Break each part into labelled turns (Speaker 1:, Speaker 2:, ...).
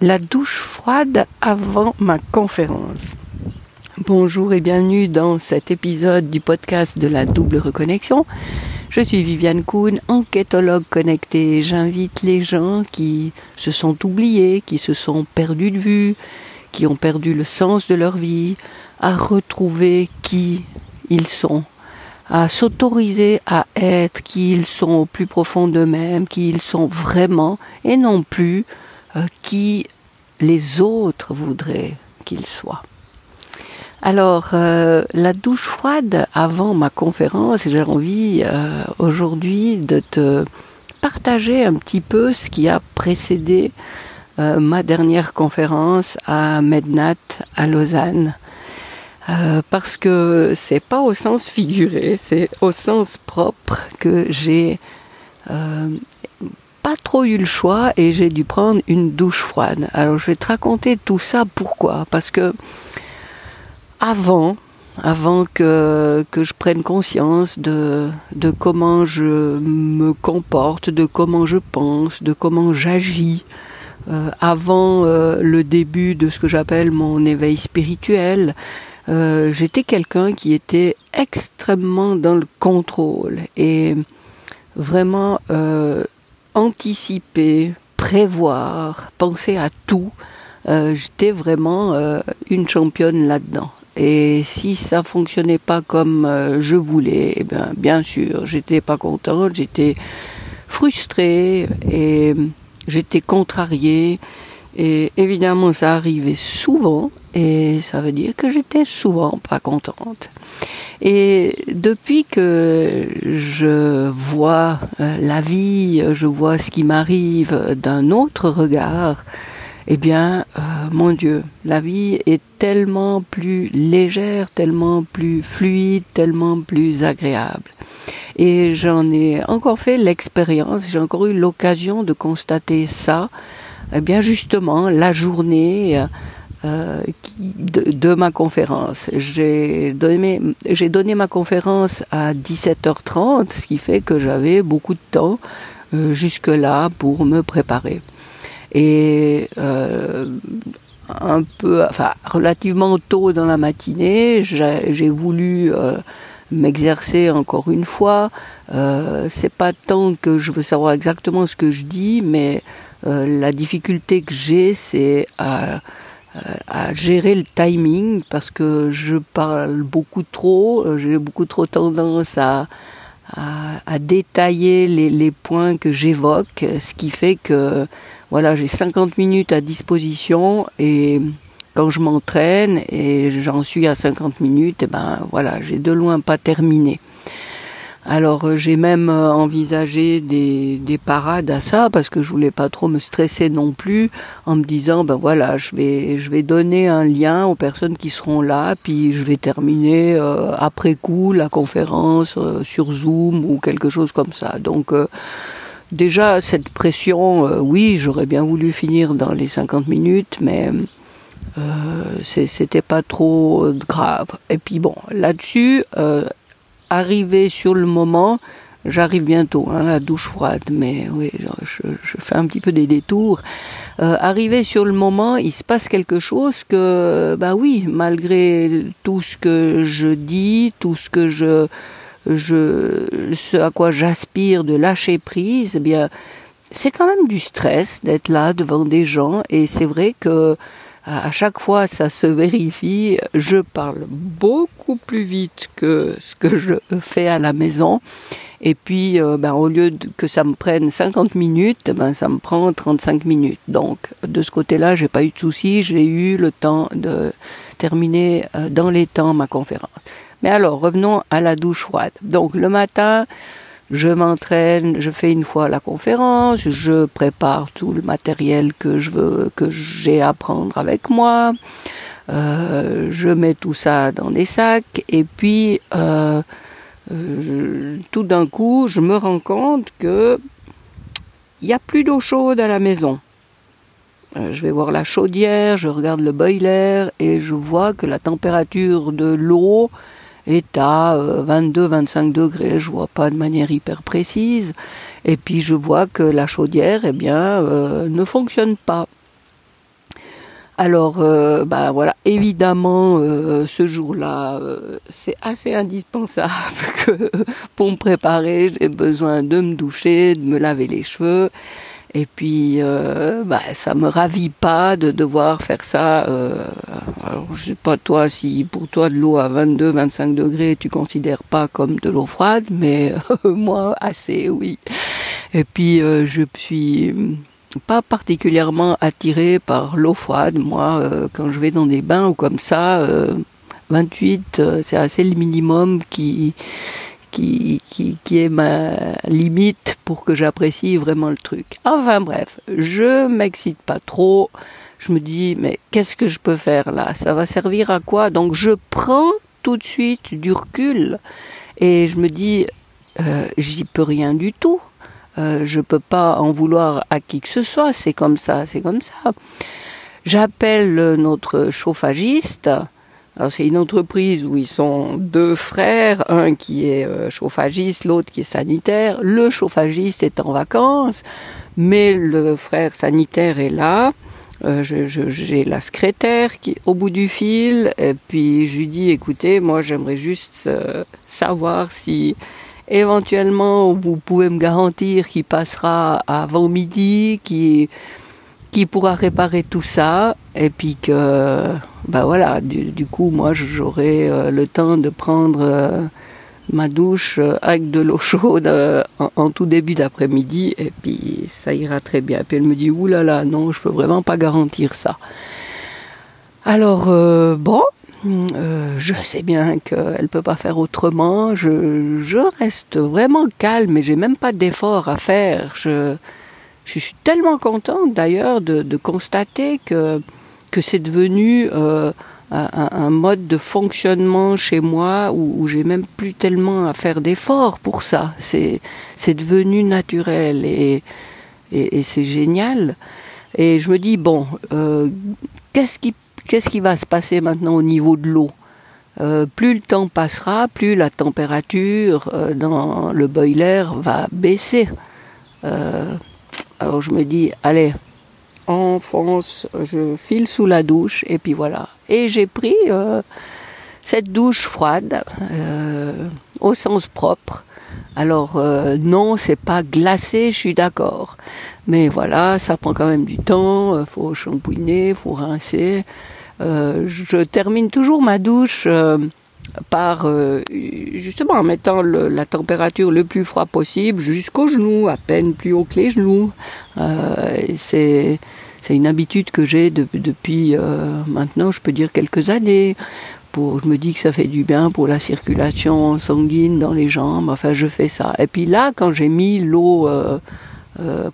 Speaker 1: la douche froide avant ma conférence. Bonjour et bienvenue dans cet épisode du podcast de la double reconnexion. Je suis Viviane Kuhn, enquêtologue connectée. J'invite les gens qui se sont oubliés, qui se sont perdus de vue, qui ont perdu le sens de leur vie, à retrouver qui ils sont, à s'autoriser à être qui ils sont au plus profond d'eux-mêmes, qui ils sont vraiment, et non plus qui les autres voudraient qu'ils soient. Alors, euh, la douche froide avant ma conférence, j'ai envie euh, aujourd'hui de te partager un petit peu ce qui a précédé ma dernière conférence à Mednat à Lausanne. parce que c'est pas au sens figuré, c'est au sens propre que j'ai pas trop eu le choix et j'ai dû prendre une douche froide. Alors je vais te raconter tout ça pourquoi Parce que avant, avant que, que je prenne conscience de, de comment je me comporte, de comment je pense, de comment j'agis, euh, avant euh, le début de ce que j'appelle mon éveil spirituel, euh, j'étais quelqu'un qui était extrêmement dans le contrôle et vraiment anticiper, prévoir, penser à tout. Euh, j'étais vraiment euh, une championne là-dedans. Et si ça fonctionnait pas comme euh, je voulais, eh bien, bien sûr, j'étais pas contente, j'étais frustrée et j'étais contrariée. Et évidemment, ça arrivait souvent, et ça veut dire que j'étais souvent pas contente. Et depuis que je vois euh, la vie, je vois ce qui m'arrive d'un autre regard, eh bien, euh, mon Dieu, la vie est tellement plus légère, tellement plus fluide, tellement plus agréable. Et j'en ai encore fait l'expérience, j'ai encore eu l'occasion de constater ça, eh bien justement, la journée euh, de, ma conférence. J'ai donné, j'ai donné ma conférence à 17h30, ce qui fait que j'avais beaucoup de temps euh, jusque-là pour me préparer. Et euh, un peu, enfin relativement tôt dans la matinée, j'ai voulu euh, m'exercer encore une fois. C'est pas tant que je veux savoir exactement ce que je dis, mais la difficulté que j'ai, c'est à à gérer le timing parce que je parle beaucoup trop, euh, j'ai beaucoup trop tendance à, détailler les, les, points que j'évoque, ce qui fait que voilà, j'ai 50 minutes à disposition et quand je m'entraîne et j'en suis à 50 minutes, et eh ben voilà, j'ai de loin pas terminé. Alors euh, j'ai même euh, envisagé des, des, parades à ça parce que je voulais pas trop me stresser non plus en me disant ben voilà je vais je vais donner un lien aux personnes qui seront là puis je vais terminer euh, après coup la conférence sur Zoom ou quelque chose comme ça. Donc déjà cette pression oui j'aurais bien voulu finir dans les 50 minutes mais c'était pas trop grave. Et puis bon, là-dessus, arriver sur le moment, j'arrive bientôt, hein, la douche froide, mais oui, je, je, fais un petit peu des détours. Euh, arrivé sur le moment, il se passe quelque chose que, bah oui, malgré tout ce que je dis, tout ce que je, je, ce à quoi j'aspire de lâcher prise, eh bien, c'est quand même du stress d'être là devant des gens, et c'est vrai que à chaque fois ça se vérifie, je parle beaucoup plus vite que ce que je fais à la maison. Et puis, euh, ben, au lieu que ça me prenne 50 minutes, ben, ça me prend 35 minutes. Donc, de ce côté-là, j'ai pas eu de soucis. J'ai eu le temps de terminer euh, dans les temps ma conférence. Mais alors, revenons à la douche froide. Donc, le matin, je m'entraîne, je fais une fois la conférence, je prépare tout le matériel que je veux, que j'ai à prendre avec moi. Euh, je mets tout ça dans des sacs et puis euh, tout d'un coup, je me rends compte que il n'y a plus d'eau chaude à la maison. Euh, je vais voir la chaudière, je regarde le boiler et je vois que la température de l'eau est à 22-25 euh, degrés. Je vois pas de manière hyper précise. Et puis je vois que la chaudière, eh bien, euh, ne fonctionne pas. Alors, euh, bah voilà, évidemment, ce jour-là, c'est assez indispensable que pour me préparer, j'ai besoin de me doucher, de me laver les cheveux. Et puis, bah, ça me ravit pas de devoir faire ça. alors, je sais pas toi si pour toi de l'eau à 22, 25 degrés, tu considères pas comme de l'eau froide, mais moi assez, oui. Et puis, je suis pas particulièrement attiré par l'eau froide. Moi, euh, quand je vais dans des bains ou comme ça, 28, euh, euh, c'est assez le minimum qui, qui, qui, qui, est ma limite pour que j'apprécie vraiment le truc. Enfin bref, je m'excite pas trop. Je me dis, mais qu'est-ce que je peux faire là? Ça va servir à quoi? Donc je prends tout de suite du recul et je me dis, j'y peux rien du tout. Euh, je peux pas en vouloir à qui que ce soit, c'est comme ça, c'est comme ça. J'appelle notre chauffagiste. C'est une entreprise où ils sont deux frères, un qui est euh, chauffagiste, l'autre qui est sanitaire. Le chauffagiste est en vacances, mais le frère sanitaire est là. Euh, j'ai la secrétaire qui au bout du fil, et puis je lui dis, écoutez, moi j'aimerais juste savoir si Éventuellement, vous pouvez me garantir qu'il passera avant midi, qu'il qui pourra réparer tout ça, et puis que, ben voilà, du, coup, moi, j'aurai euh, le temps de prendre euh, ma douche euh, avec de l'eau chaude en, tout début d'après-midi, et puis ça ira très bien. Puis elle me dit, oulala, non, je peux vraiment pas garantir ça. Alors, bon, je sais bien qu'elle ne peut pas faire autrement. Je, je reste vraiment calme et j'ai même pas d'effort à faire. Je, suis tellement contente d'ailleurs de, constater que, que c'est devenu euh, un, mode de fonctionnement chez moi où, où j'ai même plus tellement à faire d'efforts pour ça. C'est, c'est devenu naturel et, et, c'est génial. Et je me dis, bon, euh, qu'est-ce qui Qu'est-ce qui va se passer maintenant au niveau de l'eau? Euh, plus le temps passera, plus la température dans le boiler va baisser. Alors je me dis, allez, enfonce, je file sous la douche et puis voilà. Et j'ai pris cette douche froide au sens propre. Alors non, c'est pas glacé, je suis d'accord. Mais voilà, ça prend quand même du temps, faut shampouiner, faut rincer. Euh, je termine toujours ma douche euh, par euh, justement en mettant la température le plus froid possible jusqu'aux genoux, à peine plus haut que les genoux. c'est c'est une habitude que j'ai depuis maintenant, je peux dire quelques années. Pour, je me dis que ça fait du bien pour la circulation sanguine dans les jambes. Enfin, je fais ça. Et puis là, quand j'ai mis l'eau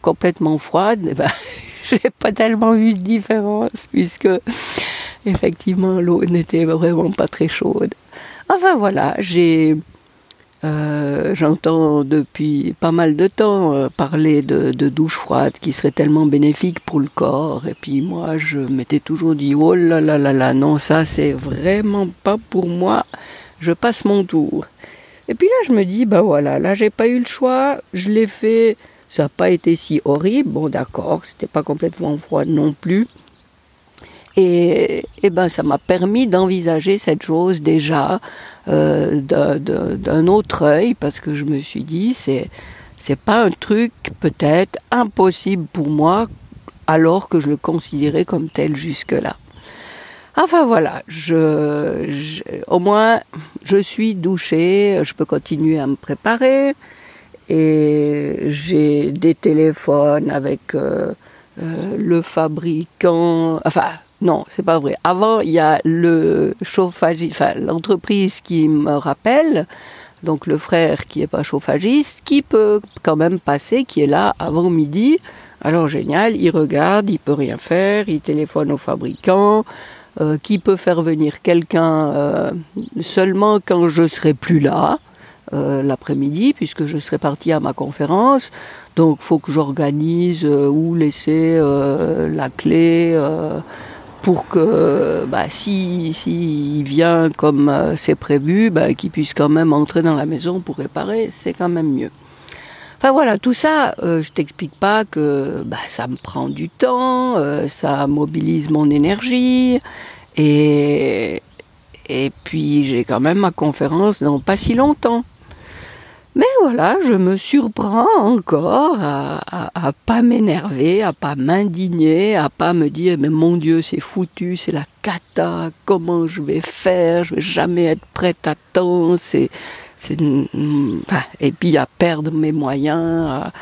Speaker 1: complètement froide, eh ben, j'ai pas tellement vu de différence puisque effectivement, l'eau n'était vraiment pas très chaude. Enfin voilà, j'ai euh, j'entends depuis pas mal de temps euh, parler de, de, douche froide qui serait tellement bénéfique pour le corps. Et puis moi, je m'étais toujours dit, oh là là là là, non, ça c'est vraiment pas pour moi. Je passe mon tour. Et puis là, je me dis, bah voilà, là j'ai pas eu le choix, je l'ai fait. Ça n'a pas été si horrible. Bon, d'accord, c'était pas complètement froid non plus. Et, et ben ça m'a permis d'envisager cette chose déjà euh, d'un autre œil parce que je me suis dit c'est c'est pas un truc peut-être impossible pour moi alors que je le considérais comme tel jusque-là. Enfin voilà, je, au moins je suis douchée, je peux continuer à me préparer et j'ai des téléphones avec euh, euh, le fabricant, enfin non, c'est pas vrai. Avant, il y a le chauffagiste, enfin l'entreprise qui me rappelle, donc le frère qui est pas chauffagiste, qui peut quand même passer, qui est là avant midi. Alors génial, il regarde, il peut rien faire, il téléphone au fabricant, euh, qui peut faire venir quelqu'un euh, seulement quand je serai plus là. Euh, l'après-midi puisque je serai parti à ma conférence donc faut que j'organise où laisser la clé pour que bah, si, si vient comme euh, c'est prévu, bah, qu'il puisse quand même entrer dans la maison pour réparer, c'est quand même mieux. Enfin voilà, tout ça, euh, je t'explique pas que bah, ça me prend du temps, euh, ça mobilise mon énergie, et, et puis j'ai quand même ma conférence dans pas si longtemps. Mais voilà, je me surprends encore à, à, pas m'énerver, à pas m'indigner, à pas me dire mais mon Dieu c'est foutu, c'est la cata, comment je vais faire, je vais jamais être prête à temps, c'est, c'est, et puis à perdre mes moyens, à,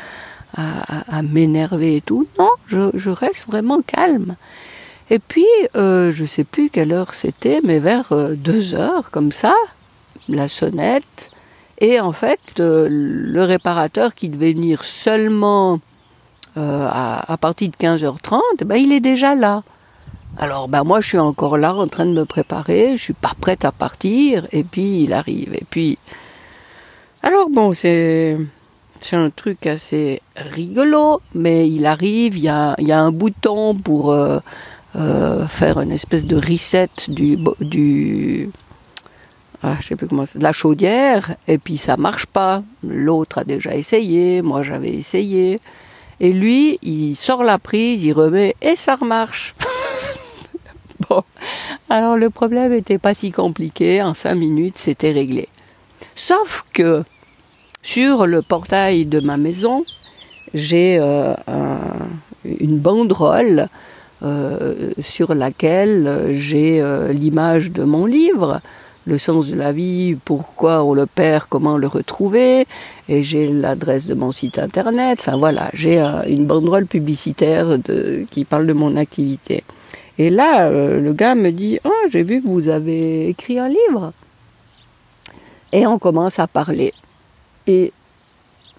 Speaker 1: à, à m'énerver et tout. Non, je, je, reste vraiment calme. Et puis, euh, je sais plus quelle heure c'était, mais vers euh, deux heures comme ça, la sonnette et en fait, euh, le réparateur qui devait venir seulement euh, à, partir de 15h30, ben, il est déjà là. Alors ben, moi, je suis encore là en train de me préparer, je suis pas prête à partir, et puis il arrive. Et puis... Alors bon, c'est... C'est un truc assez rigolo, mais il arrive, il y a, y a un bouton pour euh, faire une espèce de reset du, du, ah, la chaudière, et puis ça marche pas. L'autre a déjà essayé, moi j'avais essayé. Et lui, il sort la prise, il remet, et ça remarche. bon, alors le problème n'était pas si compliqué, en cinq minutes c'était réglé. Sauf que sur le portail de ma maison, j'ai euh, une banderole euh, sur laquelle j'ai euh, l'image de mon livre le sens de la vie, pourquoi on le perd, comment le retrouver, et j'ai l'adresse de mon site internet. Enfin voilà, j'ai une banderole publicitaire qui parle de mon activité. Et là, euh, le gars me dit Oh, j'ai vu que vous avez écrit un livre. Et on commence à parler. Et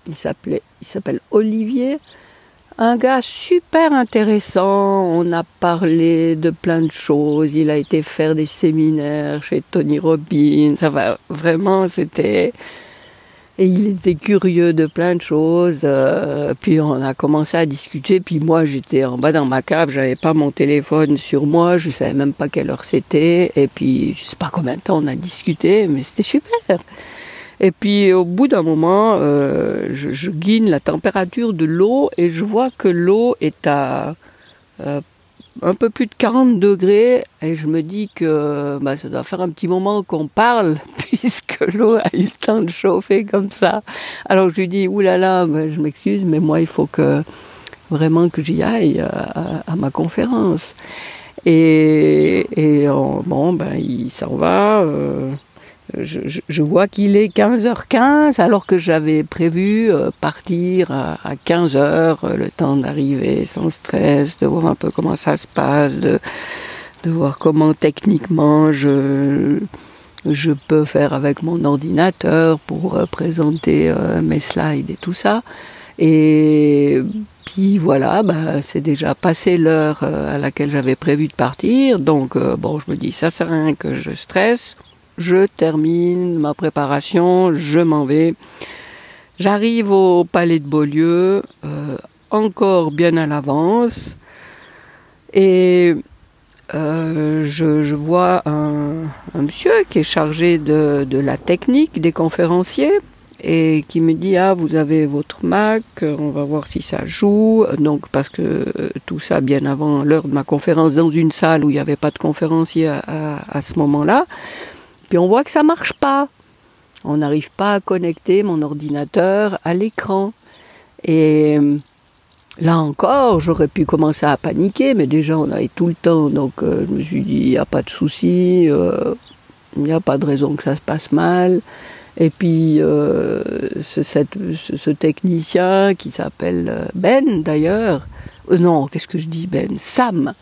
Speaker 1: il s'appelait, il s'appelle Olivier un gars super intéressant. On a parlé de plein de choses. Il a été faire des séminaires chez Tony Robbins. Ça va, vraiment, c'était. Et il était curieux de plein de choses. Euh, puis on a commencé à discuter. Puis moi, j'étais en bas dans ma cave. J'avais pas mon téléphone sur moi. Je savais même pas quelle heure c'était. Et puis, je sais pas combien de temps on a discuté, mais c'était super. Et puis au bout d'un moment, euh, je, je, guine la température de l'eau et je vois que l'eau est à euh, un peu plus de 40 degrés et je me dis que bah, ça doit faire un petit moment qu'on parle puisque l'eau a eu le temps de chauffer comme ça. Alors je lui dis, oulala, bah, je m'excuse, mais moi il faut que vraiment que j'y aille à, à, ma conférence. Et, bon, ben il s'en va. Euh, je, je, vois qu'il est 15h15 alors que j'avais prévu euh, partir à, 15h, euh, le temps d'arriver sans stress, de voir un peu comment ça se passe, de, de voir comment techniquement je, je peux faire avec mon ordinateur pour euh, présenter mes slides et tout ça. Et puis voilà, bah, c'est déjà passé l'heure à laquelle j'avais prévu de partir, donc bon, je me dis ça sert à rien que je stresse je termine ma préparation, je m'en vais. J'arrive au palais de Beaulieu, euh, encore bien à l'avance, et euh, je, vois un, monsieur qui est chargé de, la technique des conférenciers et qui me dit ah vous avez votre Mac, on va voir si ça joue. Donc parce que euh, tout ça bien avant l'heure de ma conférence dans une salle où il n'y avait pas de conférencier à ce moment-là. Puis on voit que ça marche pas. On n'arrive pas à connecter mon ordinateur à l'écran. Et euh, là encore, j'aurais pu commencer à paniquer, mais déjà on avait tout le temps, donc euh, je me suis dit, il n'y a pas de souci, euh, il n'y a pas de raison que ça se passe mal. Et puis ce, technicien qui s'appelle Ben d'ailleurs, non, qu'est-ce que je dis Ben? Sam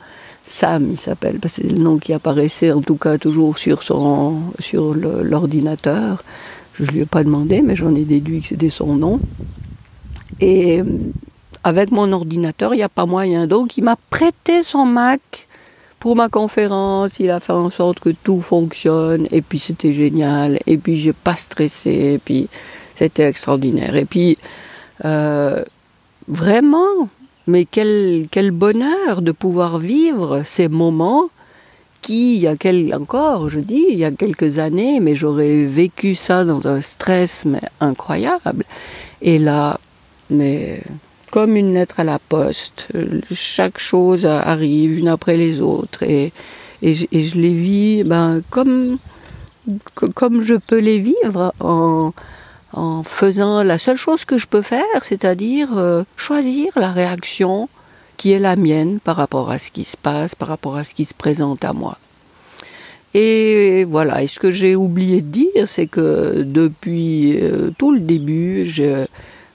Speaker 1: Sam, il s'appelle, parce que c'est le nom qui apparaissait en tout cas toujours sur, son, sur l'ordinateur. Je ne lui ai pas demandé, mais j'en ai déduit que c'était son nom. Et euh, avec mon ordinateur, il n'y a pas moyen. Donc il m'a prêté son Mac pour ma conférence. Il a fait en sorte que tout fonctionne. Et puis c'était génial. Et puis j'ai pas stressé. Et puis c'était extraordinaire. Et puis euh, vraiment, mais quel, quel bonheur de pouvoir vivre ces moments qui, il y a quel, encore, je dis, il y a quelques années, mais j'aurais vécu ça dans un stress incroyable. Et là, mais comme une lettre à la poste. Chaque chose arrive une après les autres et, et, je, et je les vis ben, comme, comme je peux les vivre en, en faisant la seule chose que je peux faire, c'est-à-dire euh, choisir la réaction qui est la mienne par rapport à ce qui se passe, par rapport à ce qui se présente à moi. Et voilà, et ce que j'ai oublié de dire, c'est que depuis euh, tout le début, je,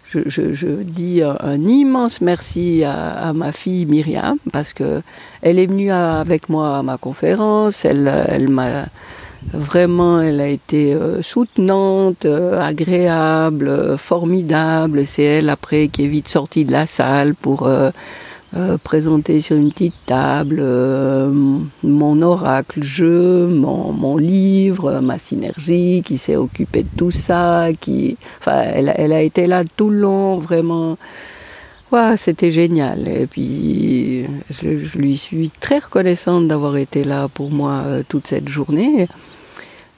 Speaker 1: je, je, je dis un, immense merci à, ma fille Myriam, parce que elle est venue avec moi à ma conférence, elle, elle m'a Vraiment, elle a été euh, soutenante, euh, agréable, euh, formidable. C'est elle après qui est vite sortie de la salle pour présenter sur une petite table mon oracle jeu, mon, mon, livre, ma synergie, qui s'est occupée de tout ça, qui, enfin, elle, elle, a été là tout le long, vraiment. Ouais, c'était génial. Et puis, je, je, lui suis très reconnaissante d'avoir été là pour moi toute cette journée.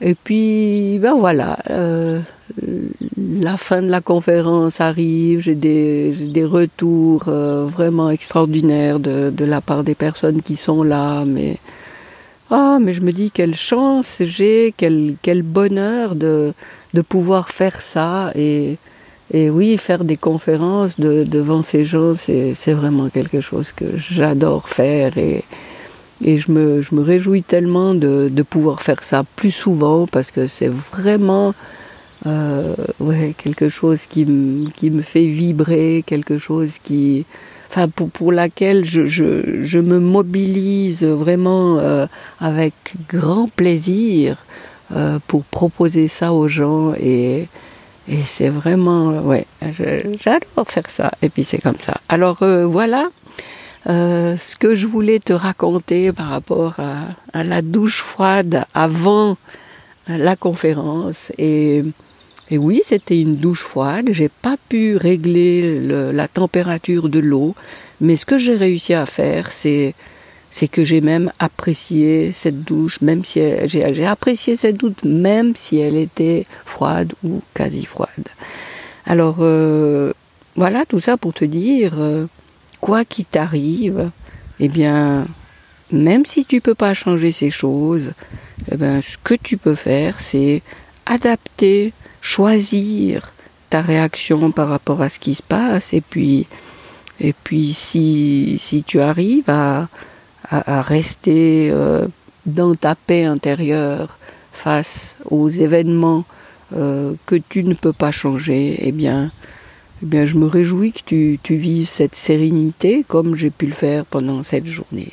Speaker 1: Et puis, ben voilà, euh, la fin de la conférence arrive, j'ai des, des, retours euh, vraiment extraordinaires de, de, la part des personnes qui sont là, mais ah, mais je me dis quelle chance j'ai, quel, quel bonheur de, de pouvoir faire ça et, et oui, faire des conférences de, devant ces gens, c'est vraiment quelque chose que j'adore faire et, et je me, je me réjouis tellement de, de pouvoir faire ça plus souvent parce que c'est vraiment euh, ouais, quelque chose qui, qui me fait vibrer, quelque chose qui, enfin, pour, pour laquelle je, je, je me mobilise vraiment euh, avec grand plaisir euh, pour proposer ça aux gens et, et c'est vraiment, ouais, j'adore faire ça. Et puis c'est comme ça. Alors euh, voilà, euh, ce que je voulais te raconter par rapport à, la douche froide avant la conférence. Et, et oui, c'était une douche froide. J'ai pas pu régler le, la température de l'eau, mais ce que j'ai réussi à faire, c'est c'est que j'ai même apprécié cette douche, même si j'ai apprécié cette douche, même si elle était froide ou quasi froide. Alors euh, voilà tout ça pour te dire. Euh, quoi qu'il t'arrive, eh bien, même si tu peux pas changer ces choses, eh bien, ce que tu peux faire, c'est adapter, choisir ta réaction par rapport à ce qui se passe, et puis, et puis si, si tu arrives à rester euh, dans ta paix intérieure face aux événements euh, que tu ne peux pas changer, eh bien, eh bien, je me réjouis que tu, tu vives cette sérénité comme j'ai pu le faire pendant cette journée.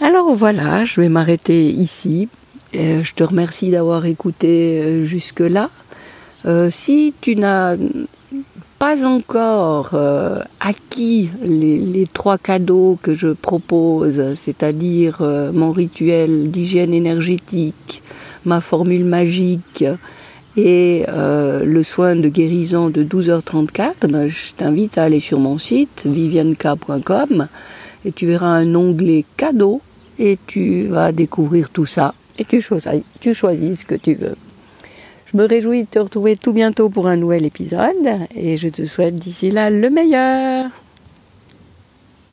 Speaker 1: Alors voilà, je vais m'arrêter ici. Euh, je te remercie d'avoir écouté euh, jusque-là. Euh, si tu n'as pas encore acquis les, trois cadeaux que je propose, c'est-à-dire mon rituel d'hygiène énergétique, ma formule magique, et euh, le soin de guérison de 12h34, ben, je t'invite à aller sur mon site vivianka.com et tu verras un onglet cadeau et tu vas découvrir tout ça et tu tu choisis ce que tu veux. Je me réjouis de te retrouver tout bientôt pour un nouvel épisode et je te souhaite d'ici là le meilleur.